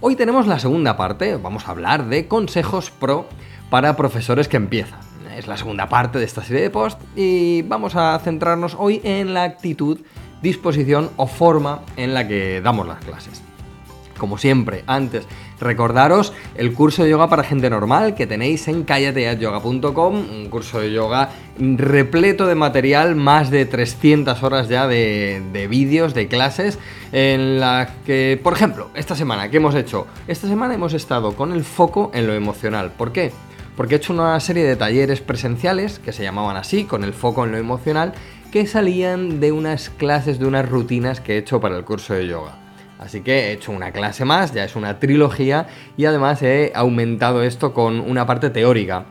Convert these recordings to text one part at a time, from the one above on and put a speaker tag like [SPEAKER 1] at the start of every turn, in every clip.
[SPEAKER 1] Hoy tenemos la segunda parte, vamos a hablar de consejos pro para profesores que empiezan. Es la segunda parte de esta serie de posts y vamos a centrarnos hoy en la actitud, disposición o forma en la que damos las clases. Como siempre, antes, recordaros el curso de yoga para gente normal que tenéis en callateatyoga.com, un curso de yoga repleto de material, más de 300 horas ya de, de vídeos, de clases, en las que, por ejemplo, esta semana, ¿qué hemos hecho? Esta semana hemos estado con el foco en lo emocional. ¿Por qué? Porque he hecho una serie de talleres presenciales, que se llamaban así, con el foco en lo emocional, que salían de unas clases, de unas rutinas que he hecho para el curso de yoga. Así que he hecho una clase más, ya es una trilogía y además he aumentado esto con una parte teórica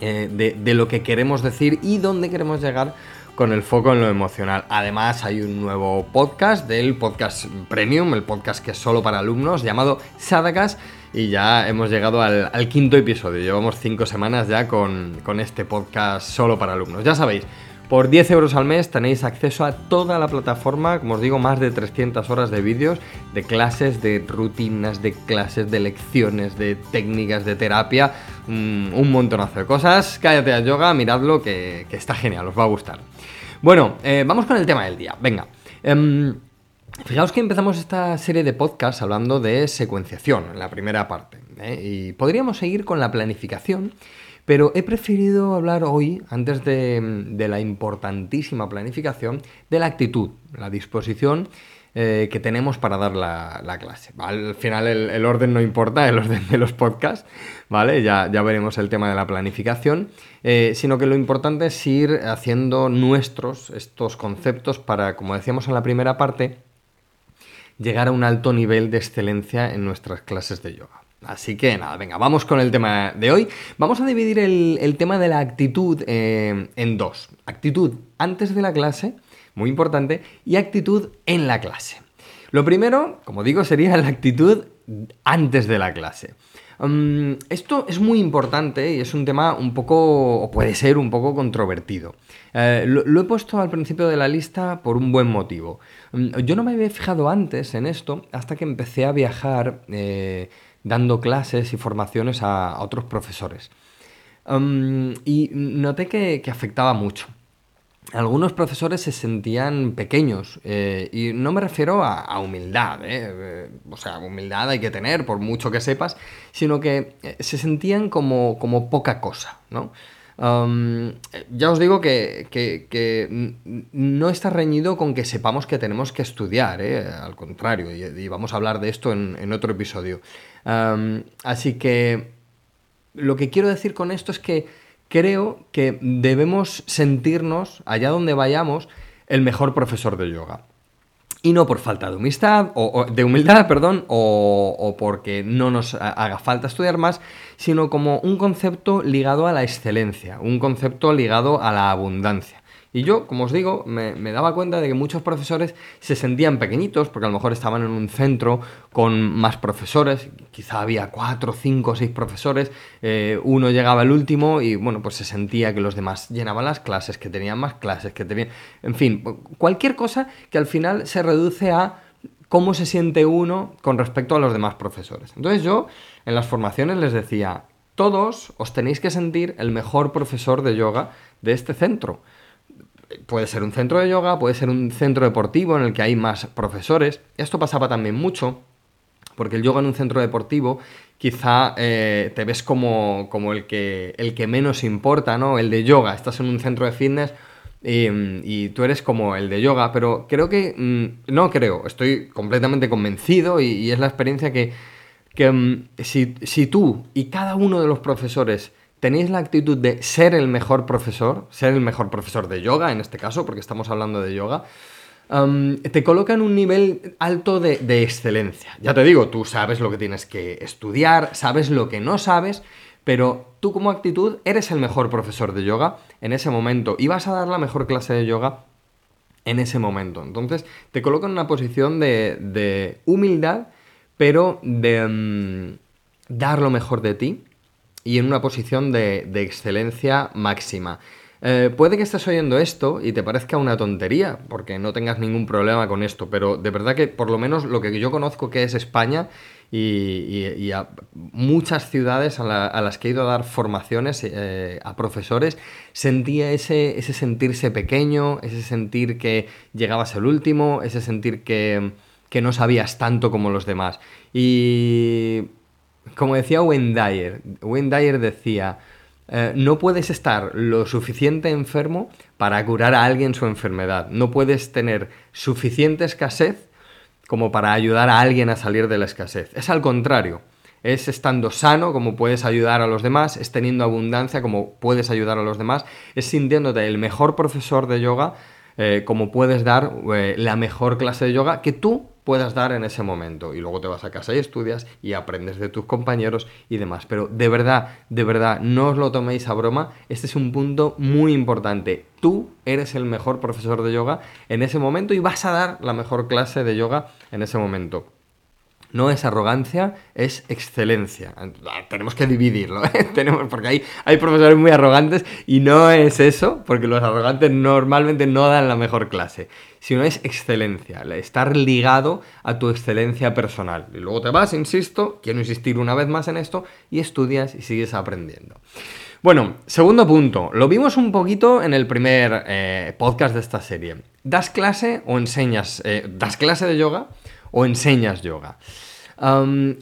[SPEAKER 1] eh, de, lo que queremos decir y dónde queremos llegar con el foco en lo emocional. Además hay un nuevo podcast del podcast premium, el podcast que es solo para alumnos, llamado Sadakas. Y ya hemos llegado al, quinto episodio. Llevamos cinco semanas ya con este podcast solo para alumnos. Ya sabéis, por 10 euros al mes tenéis acceso a toda la plataforma, como os digo, más de 300 horas de vídeos, de clases, de rutinas, de clases, de lecciones, de técnicas, de terapia, un, un montonazo de cosas. Cállate a yoga, miradlo, que, que está genial, os va a gustar. Bueno, eh, vamos con el tema del día. Venga. Eh, Fijaos que empezamos esta serie de podcasts hablando de secuenciación, en la primera parte. ¿eh? Y podríamos seguir con la planificación, pero he preferido hablar hoy, antes de, la importantísima planificación, de la actitud, la disposición eh, que tenemos para dar la, la clase. Al final el, el, orden no importa, el orden de los podcasts, ¿vale? Ya, ya veremos el tema de la planificación, eh, sino que lo importante es ir haciendo nuestros estos conceptos para, como decíamos en la primera parte, llegar a un alto nivel de excelencia en nuestras clases de yoga. Así que nada, venga, vamos con el tema de hoy. Vamos a dividir el, tema de la actitud eh, en dos. Actitud antes de la clase, muy importante, y actitud en la clase. Lo primero, como digo, sería la actitud antes de la clase. Um, esto es muy importante y es un tema un poco, o puede ser un poco controvertido. Eh, lo, he puesto al principio de la lista por un buen motivo. Um, yo no me había fijado antes en esto hasta que empecé a viajar eh, dando clases y formaciones a, otros profesores. Y noté que, que afectaba mucho algunos profesores se sentían pequeños eh, y no me refiero a, a humildad, ¿eh? o sea, humildad hay que tener por mucho que sepas, sino que eh, se sentían como, como poca cosa, ¿no? Ya os digo que, que, no está reñido con que sepamos que tenemos que estudiar, ¿eh? al contrario, y, vamos a hablar de esto en, otro episodio. Así que lo que quiero decir con esto es que creo que debemos sentirnos, allá donde vayamos, el mejor profesor de yoga. Y no por falta de humildad, o, de humildad, perdón, o, o, porque no nos haga falta estudiar más, sino como un concepto ligado a la excelencia, un concepto ligado a la abundancia. Y yo, como os digo, me, daba cuenta de que muchos profesores se sentían pequeñitos, porque a lo mejor estaban en un centro con más profesores, quizá había cuatro, cinco, seis profesores, eh, uno llegaba el último y bueno, pues se sentía que los demás llenaban las clases, que tenían más clases, que tenían... En fin, cualquier cosa que al final se reduce a cómo se siente uno con respecto a los demás profesores. Entonces yo en las formaciones les decía, todos os tenéis que sentir el mejor profesor de yoga de este centro puede ser un centro de yoga, puede ser un centro deportivo en el que hay más profesores. Esto pasaba también mucho, porque el yoga en un centro deportivo quizá eh, te ves como, como el, que, el que menos importa, ¿no? El de yoga, estás en un centro de fitness y, tú eres como el de yoga, pero creo que, mm, no creo, estoy completamente convencido y, y es la experiencia que, que mm, si, si tú y cada uno de los profesores tenéis la actitud de ser el mejor profesor, ser el mejor profesor de yoga en este caso, porque estamos hablando de yoga, te coloca en un nivel alto de, de excelencia. Ya te digo, tú sabes lo que tienes que estudiar, sabes lo que no sabes, pero tú como actitud eres el mejor profesor de yoga en ese momento y vas a dar la mejor clase de yoga en ese momento. Entonces te coloca en una posición de, humildad, pero de mm, dar lo mejor de ti y en una posición de, excelencia máxima. Eh, puede que estés oyendo esto y te parezca una tontería, porque no tengas ningún problema con esto, pero de verdad que por lo menos lo que yo conozco que es España y, a muchas ciudades a, las que he ido a dar formaciones eh, a profesores, sentía ese, ese sentirse pequeño, ese sentir que llegabas el último, ese sentir que, que no sabías tanto como los demás. Y como decía Wayne Dyer, Dyer decía, eh, no puedes estar lo suficiente enfermo para curar a alguien su enfermedad. No puedes tener suficiente escasez como para ayudar a alguien a salir de la escasez. Es al contrario. Es estando sano como puedes ayudar a los demás, es teniendo abundancia como puedes ayudar a los demás, es sintiéndote el mejor profesor de yoga eh, como puedes dar eh, la mejor clase de yoga que tú puedas dar en ese momento. Y luego te vas a casa y estudias y aprendes de tus compañeros y demás. Pero de verdad, de verdad, no os lo toméis a broma. Este es un punto muy importante. Tú eres el mejor profesor de yoga en ese momento y vas a dar la mejor clase de yoga en ese momento. No es arrogancia, es excelencia. Tenemos que dividirlo, ¿eh? Tenemos, porque hay, hay profesores muy arrogantes y no es eso, porque los arrogantes normalmente no dan la mejor clase, sino es excelencia, estar ligado a tu excelencia personal. Y luego te vas, insisto, quiero insistir una vez más en esto, y estudias y sigues aprendiendo. Bueno, segundo punto, lo vimos un poquito en el primer eh, podcast de esta serie. ¿Das clase o enseñas, eh, das clase de yoga? O enseñas yoga.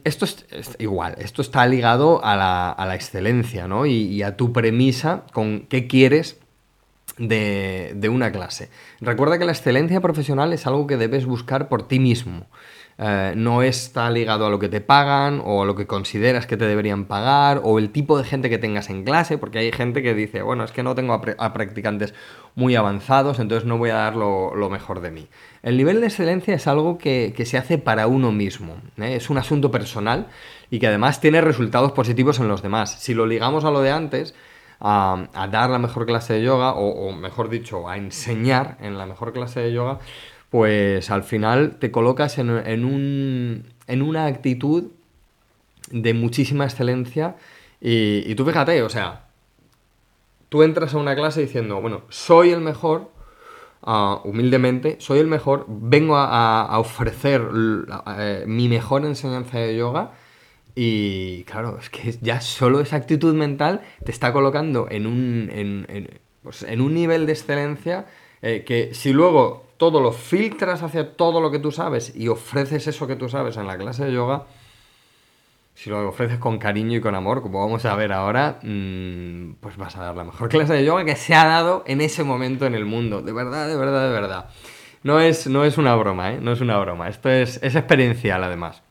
[SPEAKER 1] esto es, igual, esto está ligado a la, excelencia, ¿no? Y, a tu premisa con qué quieres de, de, una clase. Recuerda que la excelencia profesional es algo que debes buscar por ti mismo. Eh, no está ligado a lo que te pagan o a lo que consideras que te deberían pagar o el tipo de gente que tengas en clase, porque hay gente que dice, bueno, es que no tengo a, practicantes muy avanzados, entonces no voy a dar lo, mejor de mí. El nivel de excelencia es algo que, se hace para uno mismo, ¿eh? es un asunto personal y que además tiene resultados positivos en los demás. Si lo ligamos a lo de antes, a, dar la mejor clase de yoga, o, mejor dicho, a enseñar en la mejor clase de yoga, pues al final te colocas en, un, en una actitud de muchísima excelencia y, tú fíjate, o sea, tú entras a una clase diciendo, bueno, soy el mejor, ah, humildemente, soy el mejor, vengo a, ofrecer eh, mi mejor enseñanza de yoga y claro, es que ya solo esa actitud mental te está colocando en un, en, pues, un nivel de excelencia eh, que si luego todo lo filtras hacia todo lo que tú sabes y ofreces eso que tú sabes en la clase de yoga, si lo ofreces con cariño y con amor, como vamos a ver ahora, mm, pues vas a dar la mejor clase de yoga que se ha dado en ese momento en el mundo. De verdad, de verdad, de verdad. No es, no es una broma, ¿eh? No es una broma. Esto es, es experiencial, además.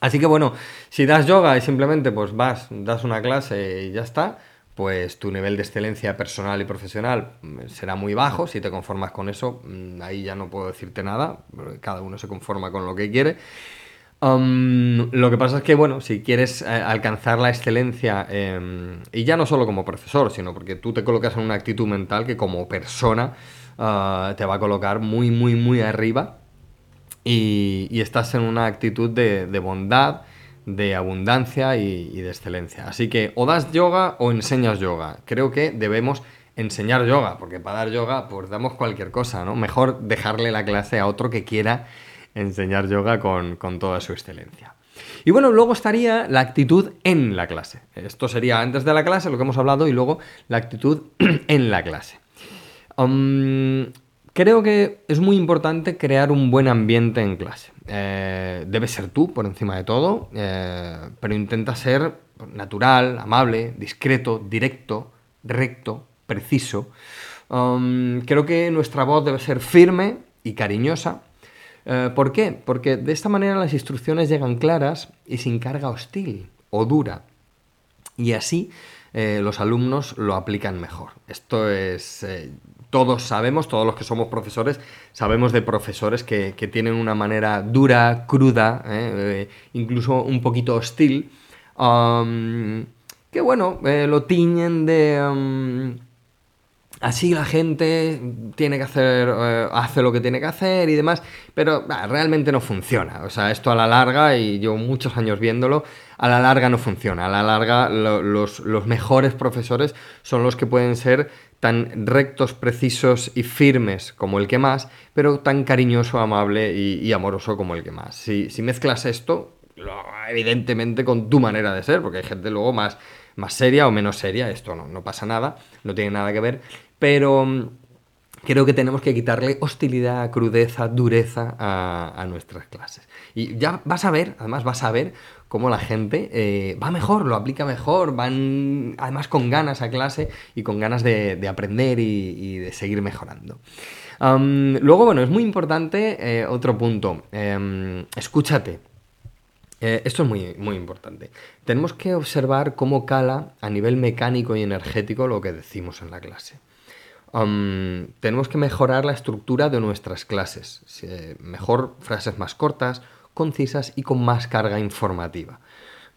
[SPEAKER 1] Así que bueno, si das yoga y simplemente pues vas, das una clase y ya está, pues tu nivel de excelencia personal y profesional mm, será muy bajo. Si te conformas con eso, mm, ahí ya no puedo decirte nada. Cada uno se conforma con lo que quiere. lo que pasa es que, bueno, si quieres eh, alcanzar la excelencia, em, y ya no solo como profesor, sino porque tú te colocas en una actitud mental que como persona ah, te va a colocar muy, muy, muy arriba y, estás en una actitud de, de bondad, de abundancia y, de excelencia. Así que o das yoga o enseñas yoga. Creo que debemos enseñar yoga, porque para dar yoga pues damos cualquier cosa, ¿no? Mejor dejarle la clase a otro que quiera enseñar yoga con, toda su excelencia. Y bueno, luego estaría la actitud en la clase. Esto sería antes de la clase, lo que hemos hablado, y luego la actitud en la clase. Creo que es muy importante crear un buen ambiente en clase. Eh, debes ser tú por encima de todo, eh, pero intenta ser natural, amable, discreto, directo, recto, preciso. Um, creo que nuestra voz debe ser firme y cariñosa. Eh, ¿Por qué? Porque de esta manera las instrucciones llegan claras y sin carga hostil o dura. Y así los alumnos lo aplican mejor. Esto es... todos sabemos, todos los que somos profesores, sabemos de profesores que, tienen una manera dura, cruda, eh, incluso un poquito hostil, um, que bueno, lo tiñen de... Um, así la gente tiene que hacer, eh, hace lo que tiene que hacer y demás, pero realmente no funciona. O sea, esto a la larga, y yo muchos años viéndolo, a la larga no funciona. A la larga los, mejores profesores son los que pueden ser tan rectos, precisos y firmes como el que más, pero tan cariñoso, amable y, amoroso como el que más. Si, mezclas esto, evidentemente con tu manera de ser, porque hay gente luego más, más seria o menos seria, esto no, no pasa nada, no tiene nada que ver, pero mm, creo que tenemos que quitarle hostilidad, crudeza, dureza a, nuestras clases. Y ya vas a ver, además vas a ver cómo la gente eh, va mejor, lo aplica mejor, van además con ganas a clase y con ganas de, aprender y, de seguir mejorando. luego, bueno, es muy importante eh, otro punto, em, escúchate. Eh, esto es muy, muy importante. Tenemos que observar cómo cala a nivel mecánico y energético lo que decimos en la clase tenemos que mejorar la estructura de nuestras clases. Mejor frases más cortas, concisas y con más carga informativa.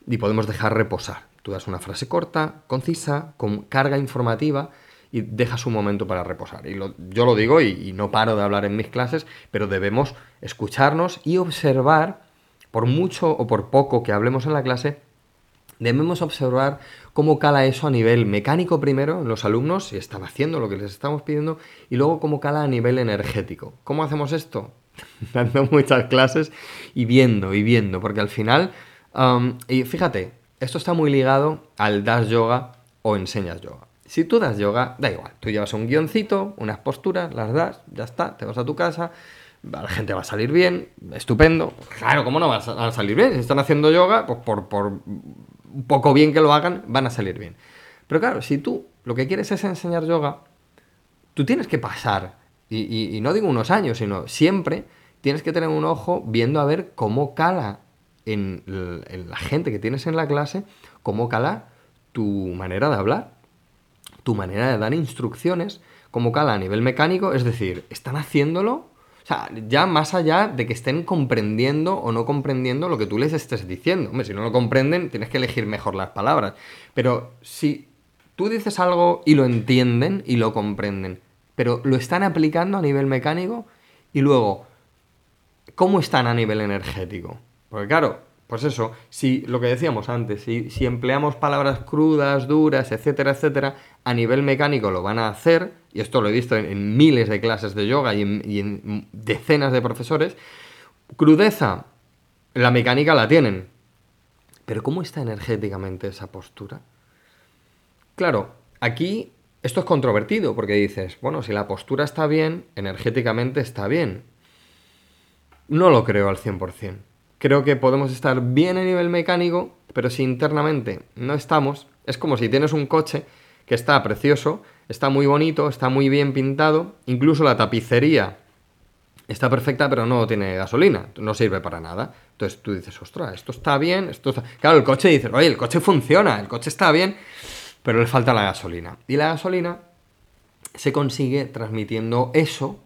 [SPEAKER 1] Y podemos dejar reposar. Tú das una frase corta, concisa, con carga informativa y dejas un momento para reposar. Y yo lo digo y, no paro de hablar en mis clases, pero debemos escucharnos y observar, por mucho o por poco que hablemos en la clase, debemos observar cómo cala eso a nivel mecánico primero en los alumnos, si están haciendo lo que les estamos pidiendo, y luego cómo cala a nivel energético. ¿Cómo hacemos esto? Dando muchas clases y viendo y viendo, porque al final, y fíjate, esto está muy ligado al das yoga o enseñas yoga. Si tú das yoga, da igual, tú llevas un guioncito, unas posturas, las das, ya está, te vas a tu casa, la gente va a salir bien, estupendo. Claro, ¿cómo no vas a salir bien? Si están haciendo yoga, pues por, por un poco bien que lo hagan, van a salir bien. Pero claro, si tú lo que quieres es enseñar yoga, tú tienes que pasar, y, no digo unos años, sino siempre tienes que tener un ojo viendo a ver cómo cala en, la gente que tienes en la clase, cómo cala tu manera de hablar, tu manera de dar instrucciones, cómo cala a nivel mecánico, es decir, están haciéndolo sea, ya más allá de que estén comprendiendo o no comprendiendo lo que tú les estés diciendo. Hombre, si no lo comprenden, tienes que elegir mejor las palabras. Pero si tú dices algo y lo entienden y lo comprenden, pero lo están aplicando a nivel mecánico y luego, ¿cómo están a nivel energético? Porque claro, pues eso, si lo que decíamos antes, si, empleamos palabras crudas, duras, etcétera, etcétera, a nivel mecánico lo van a hacer, y esto lo he visto en, miles de clases de yoga y en, decenas de profesores, crudeza, la mecánica la tienen. Pero ¿cómo está energéticamente esa postura? Claro, aquí esto es controvertido porque dices, bueno, si la postura está bien, energéticamente está bien. No lo creo al 100%. Creo que podemos estar bien a nivel mecánico, pero si internamente no estamos, es como si tienes un coche que está precioso, está muy bonito, está muy bien pintado, incluso la tapicería está perfecta, pero no tiene gasolina, no sirve para nada. Entonces tú dices, ostras, esto está bien, esto está... Claro, el coche dice, oye, el coche funciona, el coche está bien, pero le falta la gasolina. Y la gasolina se consigue transmitiendo eso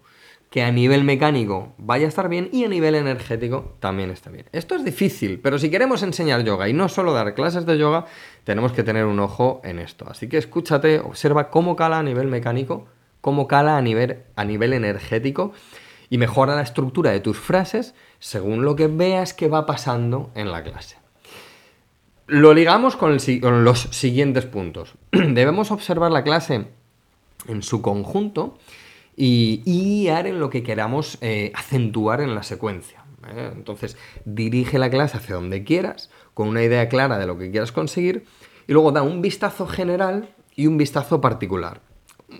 [SPEAKER 1] que a nivel mecánico vaya a estar bien y a nivel energético también está bien. Esto es difícil, pero si queremos enseñar yoga y no solo dar clases de yoga, tenemos que tener un ojo en esto. Así que escúchate, observa cómo cala a nivel mecánico, cómo cala a nivel, a nivel energético y mejora la estructura de tus frases según lo que veas que va pasando en la clase. Lo ligamos con, con los siguientes puntos. Debemos observar la clase en su conjunto y, guiar en lo que queramos eh, acentuar en la secuencia. ¿eh? Entonces, dirige la clase hacia donde quieras, con una idea clara de lo que quieras conseguir, y luego da un vistazo general y un vistazo particular.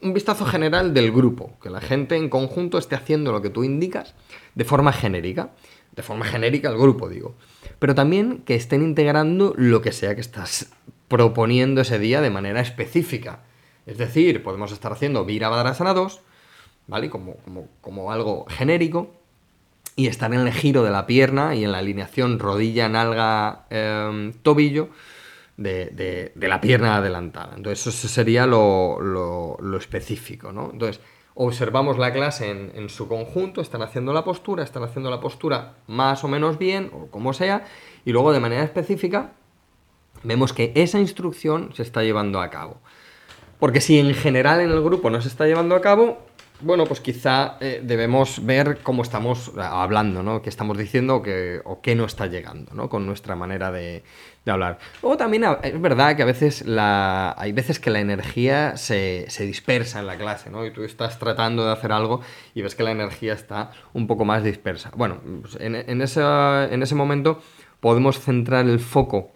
[SPEAKER 1] Un vistazo general del grupo, que la gente en conjunto esté haciendo lo que tú indicas de forma genérica. De forma genérica el grupo, digo. Pero también que estén integrando lo que sea que estás proponiendo ese día de manera específica. Es decir, podemos estar haciendo Virabhadrasana 2, ¿vale? Como, como, algo genérico. Y estar en el giro de la pierna y en la alineación rodilla, nalga, em, tobillo de, la pierna adelantada. Entonces, eso sería lo, lo, específico, ¿no? Entonces, observamos la clase en, en, su conjunto, están haciendo la postura, están haciendo la postura más o menos bien, o como sea, y luego de manera específica vemos que esa instrucción se está llevando a cabo. Porque si en general en el grupo no se está llevando a cabo, bueno, pues quizá eh, debemos ver cómo estamos hablando, ¿no? Qué estamos diciendo o qué, o qué no está llegando, ¿no? Con nuestra manera de, hablar. O también es verdad que a veces la, hay veces que la energía se, dispersa en la clase, ¿no? Y tú estás tratando de hacer algo y ves que la energía está un poco más dispersa. Bueno, pues en, en, en ese momento podemos centrar el foco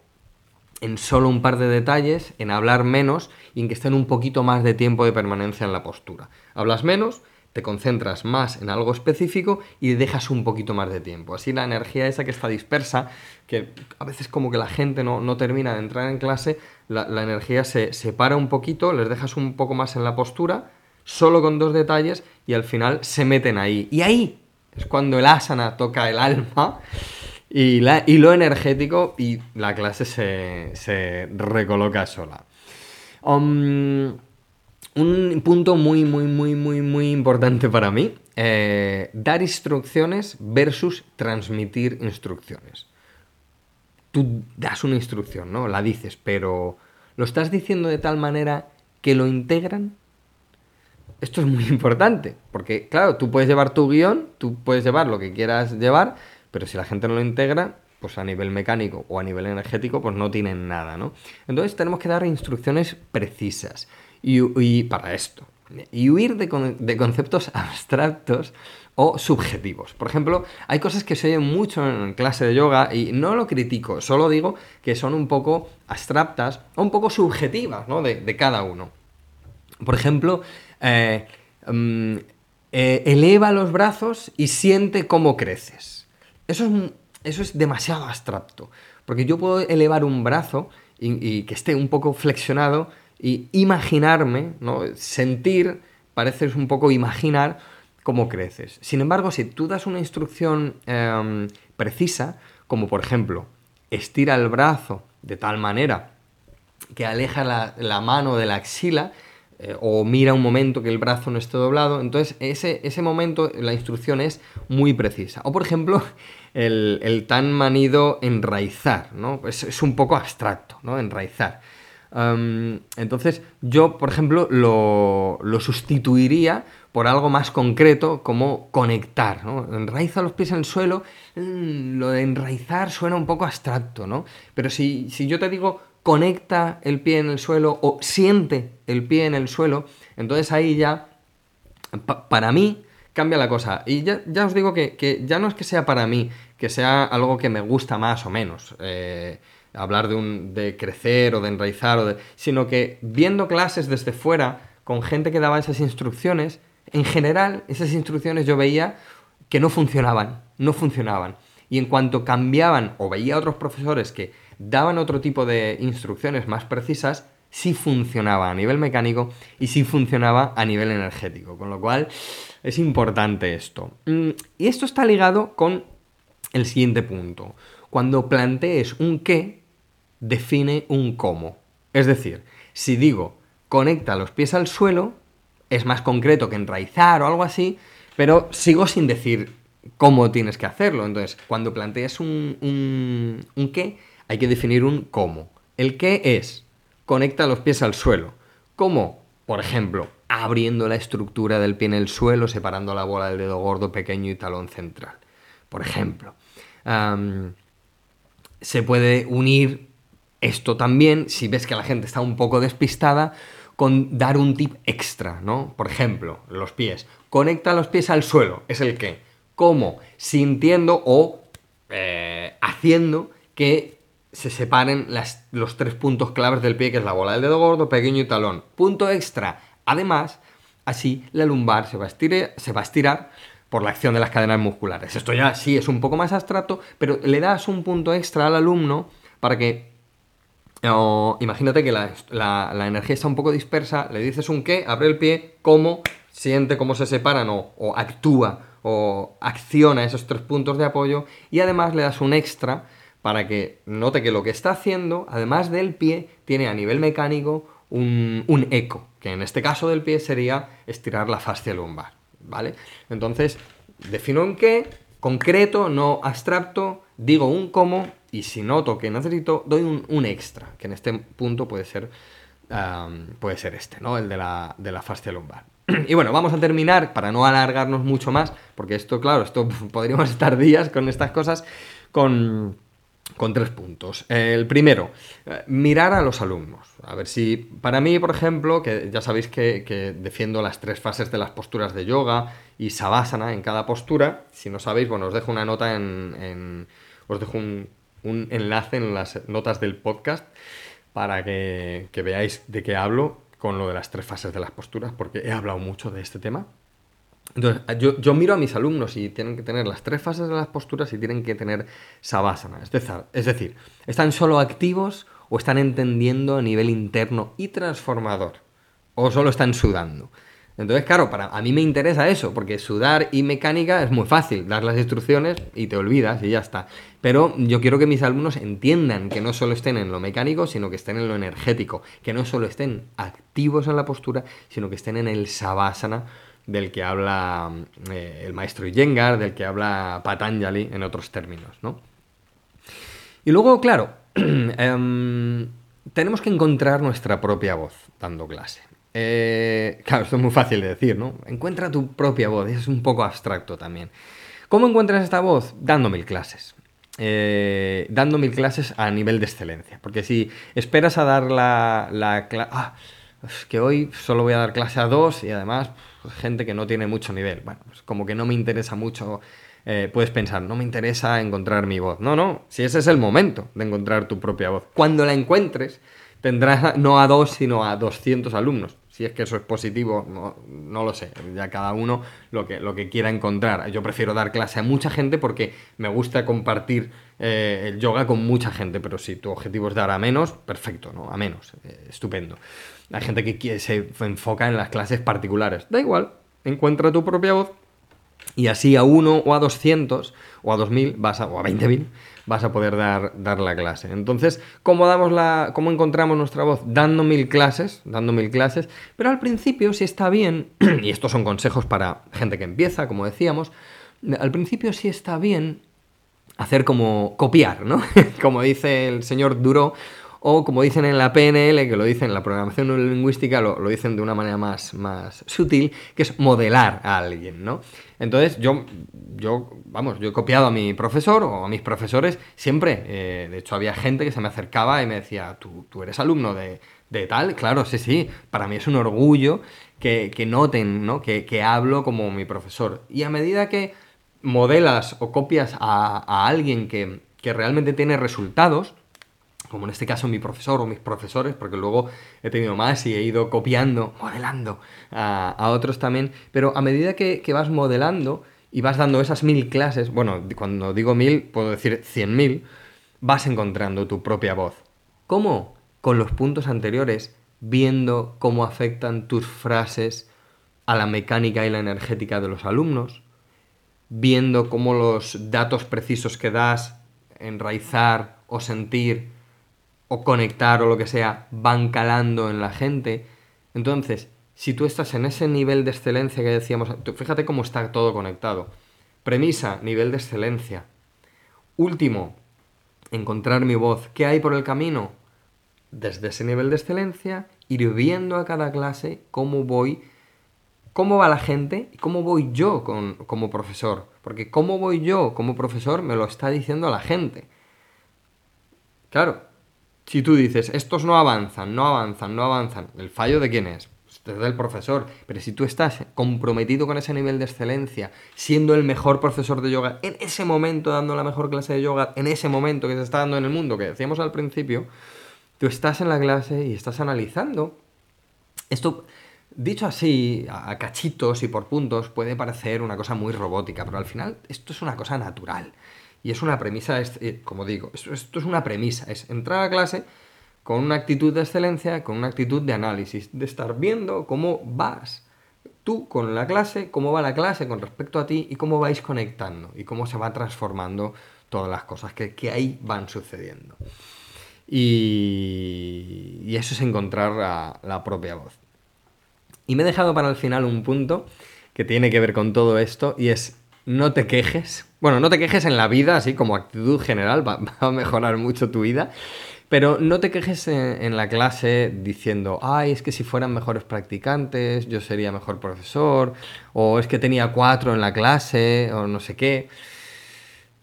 [SPEAKER 1] en solo un par de detalles, en hablar menos y en que estén un poquito más de tiempo de permanencia en la postura. Hablas menos, te concentras más en algo específico y dejas un poquito más de tiempo. Así la energía esa que está dispersa, que a veces como que la gente no, termina de entrar en clase, la, energía se separa un poquito, les dejas un poco más en la postura, solo con dos detalles y al final se meten ahí. Y ahí es cuando el asana toca el alma y, la, y lo energético y la clase se, recoloca sola. Um, un punto muy, muy, muy, muy, muy importante para mí, eh, dar instrucciones versus transmitir instrucciones. Tú das una instrucción, ¿no? La dices, pero ¿lo estás diciendo de tal manera que lo integran? Esto es muy importante, porque claro, tú puedes llevar tu guion, tú puedes llevar lo que quieras llevar, pero si la gente no lo integra, pues a nivel mecánico o a nivel energético, pues no tienen nada, ¿no? Entonces tenemos que dar instrucciones precisas y, para esto. Y huir de, conceptos abstractos o subjetivos. Por ejemplo, hay cosas que se oyen mucho en clase de yoga y no lo critico, solo digo que son un poco abstractas o un poco subjetivas ¿no? de, cada uno. Por ejemplo, eh, mm, eh, eleva los brazos y siente cómo creces. Eso es, eso es demasiado abstracto, porque yo puedo elevar un brazo y, que esté un poco flexionado y imaginarme, ¿no? sentir, parece un poco imaginar cómo creces. Sin embargo, si tú das una instrucción em, precisa, como por ejemplo, estira el brazo de tal manera que aleja la, la mano de la axila, eh, o mira un momento que el brazo no esté doblado. Entonces, ese, ese momento, la instrucción es muy precisa. O, por ejemplo, el, tan manido enraizar, ¿no? Es, un poco abstracto, ¿no? Enraizar. entonces, yo, por ejemplo, lo, lo, sustituiría por algo más concreto como conectar. Enraiza los pies en el suelo, mm, lo de enraizar suena un poco abstracto, ¿no? Pero si, si yo te digo conecta el pie en el suelo o siente el pie en el suelo, entonces ahí ya, para mí, cambia la cosa. Y ya, os digo que, ya no es que sea para mí, que sea algo que me gusta más o menos. Eh, hablar de, un, de crecer o de enraizar, o de, sino que viendo clases desde fuera, con gente que daba esas instrucciones, en general esas instrucciones yo veía que no funcionaban, no funcionaban. Y en cuanto cambiaban o veía a otros profesores que daban otro tipo de instrucciones más precisas, sí funcionaba a nivel mecánico y sí funcionaba a nivel energético. Con lo cual es importante esto. Mm, y esto está ligado con el siguiente punto. Cuando plantees un qué, define un cómo. Es decir, si digo conecta los pies al suelo, es más concreto que enraizar o algo así, pero sigo sin decir cómo tienes que hacerlo. Entonces, cuando plantees un, un, un qué, hay que definir un cómo. El qué es, conecta los pies al suelo. ¿Cómo? Por ejemplo, abriendo la estructura del pie en el suelo, separando la bola del dedo gordo, pequeño y talón central. Por ejemplo, se puede unir esto también, si ves que la gente está un poco despistada, con dar un tip extra, ¿no? Por ejemplo, los pies. Conecta los pies al suelo, es el qué. ¿Cómo? Sintiendo o eh, haciendo que se separen los tres puntos claves del pie, que es la bola del dedo gordo, pequeño y talón. Punto extra. Además, así la lumbar se va a se estirar por la acción de las cadenas musculares. Esto ya sí es un poco más abstracto, pero le das un punto extra al alumno para que... imagínate que la, energía está un poco dispersa, le dices un qué, abre el pie, cómo, siente cómo se separan o actúa o acciona esos tres puntos de apoyo y además le das un extra para que note que lo que está haciendo, además del pie, tiene a nivel mecánico un, un eco, que en este caso del pie sería estirar la fascia lumbar, ¿vale? Entonces, defino en qué, concreto, no abstracto, digo un cómo y si noto que necesito, doy un, extra, que en este punto puede ser, puede ser este, ¿no? El de la, de la fascia lumbar. Y bueno, vamos a terminar para no alargarnos mucho más, porque esto, claro, esto podríamos estar días con estas cosas, con, con tres puntos. El primero, eh, mirar a los alumnos. A ver si, para mí, por ejemplo, que ya sabéis que, defiendo las tres fases de las posturas de yoga y savasana en cada postura, si no sabéis, bueno, os dejo una nota en, os dejo un, enlace en las notas del podcast para que veáis de qué hablo con lo de las tres fases de las posturas, porque he hablado mucho de este tema. Entonces, yo, miro a mis alumnos y tienen que tener las tres fases de las posturas y tienen que tener savasana. Es decir, es decir, ¿están solo activos o están entendiendo a nivel interno y transformador? ¿O solo están sudando? Entonces, claro, para, a mí me interesa eso, porque sudar y mecánica es muy fácil, dar las instrucciones y te olvidas y ya está. Pero yo quiero que mis alumnos entiendan que no solo estén en lo mecánico, sino que estén en lo energético, que no solo estén activos en la postura, sino que estén en el savasana del que habla eh, el maestro Iyengar, del que habla Patanjali en otros términos, ¿no? Y luego, claro, em, tenemos que encontrar nuestra propia voz dando clase. Eh, claro, esto es muy fácil de decir, ¿no? Encuentra tu propia voz, es un poco abstracto también. ¿Cómo encuentras esta voz? Dando mil clases. Eh, dando mil clases a nivel de excelencia. Porque si esperas a dar la, la clase... Ah, es que hoy solo voy a dar clase a dos y además gente que no tiene mucho nivel. Bueno, pues como que no me interesa mucho eh, puedes pensar, no me interesa encontrar mi voz. No, no, si ese es el momento de encontrar tu propia voz. Cuando la encuentres, tendrás no a dos, sino a 200 alumnos. Si es que eso es positivo, no, lo sé. Ya cada uno lo que, lo que quiera encontrar. Yo prefiero dar clase a mucha gente porque me gusta compartir eh, el yoga con mucha gente. Pero si tu objetivo es dar a menos, perfecto, ¿no? A menos. Eh, estupendo. Hay gente que se enfoca en las clases particulares. Da igual. Encuentra tu propia voz y así a uno o a 200 o a 2000 vas a, o a 20.000 vas a poder dar, dar la clase. Entonces, ¿cómo, damos la, ¿cómo encontramos nuestra voz? Dando mil clases, dando mil clases, pero al principio si está bien, y estos son consejos para gente que empieza, como decíamos, al principio sí está bien hacer como copiar, ¿no? como dice el señor Duro, o como dicen en la PNL, que lo dicen en la programación lingüística, lo, lo, dicen de una manera más, más sutil, que es modelar a alguien, ¿no? Entonces, yo, yo, vamos, yo he copiado a mi profesor o a mis profesores siempre. Eh, de hecho, había gente que se me acercaba y me decía, ¿tú, tú eres alumno de, de, tal? Claro, sí, sí. Para mí es un orgullo que, que noten, ¿no? Que, que, hablo como mi profesor. Y a medida que modelas o copias a, a alguien que, que realmente tiene resultados, como en este caso mi profesor o mis profesores, porque luego he tenido más y he ido copiando, modelando a, otros también, pero a medida que, vas modelando y vas dando esas mil clases, bueno, cuando digo mil, puedo decir cien mil, vas encontrando tu propia voz. ¿Cómo? Con los puntos anteriores, viendo cómo afectan tus frases a la mecánica y la energética de los alumnos, viendo cómo los datos precisos que das, enraizar o sentir, o conectar o lo que sea van calando en la gente. Entonces, si tú estás en ese nivel de excelencia que decíamos, fíjate cómo está todo conectado. Premisa, nivel de excelencia. Último, encontrar mi voz. ¿Qué hay por el camino? Desde ese nivel de excelencia, ir viendo a cada clase cómo voy, cómo va la gente y cómo voy yo con, como profesor. Porque cómo voy yo como profesor me lo está diciendo la gente. Claro, si tú dices, estos no avanzan, no avanzan, no avanzan, ¿el fallo de quién es? Pues del profesor. Pero si tú estás comprometido con ese nivel de excelencia, siendo el mejor profesor de yoga, en ese momento dando la mejor clase de yoga, en ese momento que se está dando en el mundo, que decíamos al principio, tú estás en la clase y estás analizando. Esto, dicho así, a cachitos y por puntos, puede parecer una cosa muy robótica, pero al final esto es una cosa natural. Y es una premisa, eh, como digo, esto, es una premisa, es entrar a clase con una actitud de excelencia, con una actitud de análisis, de estar viendo cómo vas tú con la clase, cómo va la clase con respecto a ti y cómo vais conectando y cómo se va transformando todas las cosas que, ahí van sucediendo. Y, eso es encontrar la propia voz. Y me he dejado para el final un punto que tiene que ver con todo esto y es no te quejes. Bueno, no te quejes en la vida, así como actitud general, va, a mejorar mucho tu vida. Pero no te quejes en, la clase diciendo, ay, es que si fueran mejores practicantes, yo sería mejor profesor, o es que tenía cuatro en la clase, o no sé qué.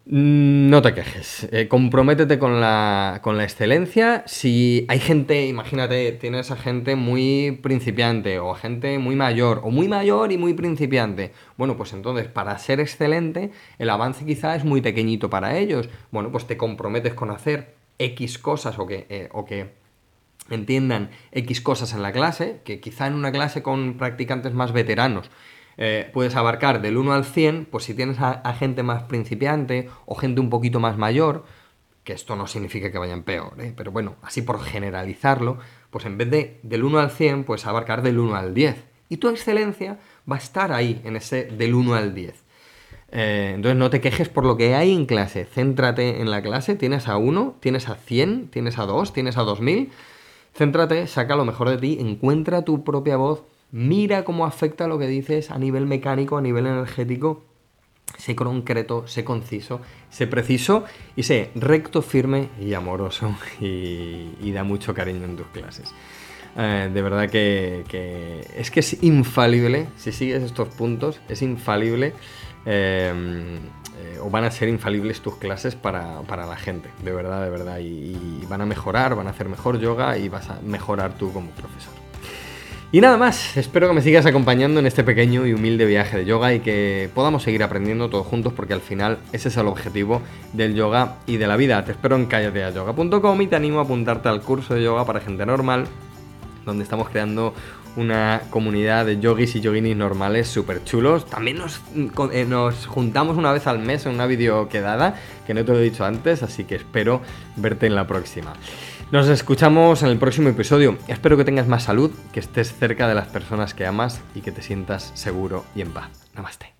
[SPEAKER 1] Mm, no te quejes, eh, comprométete con la, con la excelencia. Si hay gente, imagínate, tienes a gente muy principiante o gente muy mayor o muy mayor y muy principiante. Bueno, pues entonces para ser excelente el avance quizá es muy pequeñito para ellos. Bueno, pues te comprometes con hacer X cosas o que, eh, o que entiendan X cosas en la clase, que quizá en una clase con practicantes más veteranos eh, puedes abarcar del 1 al 100, pues si tienes a, gente más principiante o gente un poquito más mayor, que esto no significa que vayan peor, ¿eh? pero bueno, así por generalizarlo, pues en vez de del 1 al 100, pues abarcar del 1 al 10. Y tu excelencia va a estar ahí, en ese del 1 al 10. Eh, entonces no te quejes por lo que hay en clase, céntrate en la clase, tienes a 1, tienes a 100, tienes a 2, tienes a 2000, céntrate, saca lo mejor de ti, encuentra tu propia voz, mira cómo afecta lo que dices a nivel mecánico, a nivel energético. Sé concreto, sé conciso, sé preciso y sé recto, firme y amoroso y, da mucho cariño en tus clases. Eh, de verdad que, es que es infalible, si sigues estos puntos, es infalible em, eh, o van a ser infalibles tus clases para, la gente, de verdad, de verdad. y van a mejorar, van a hacer mejor yoga y vas a mejorar tú como profesor. Y nada más, espero que me sigas acompañando en este pequeño y humilde viaje de yoga y que podamos seguir aprendiendo todos juntos porque al final ese es el objetivo del yoga y de la vida. Te espero en callateayoga.com y te animo a apuntarte al curso de yoga para gente normal, donde estamos creando una comunidad de yogis y yoginis normales súper chulos. También nos, eh, nos, juntamos una vez al mes en una videoquedada, que no te lo he dicho antes, así que espero verte en la próxima. Nos escuchamos en el próximo episodio. Espero que tengas más salud, que estés cerca de las personas que amas y que te sientas seguro y en paz. Namaste.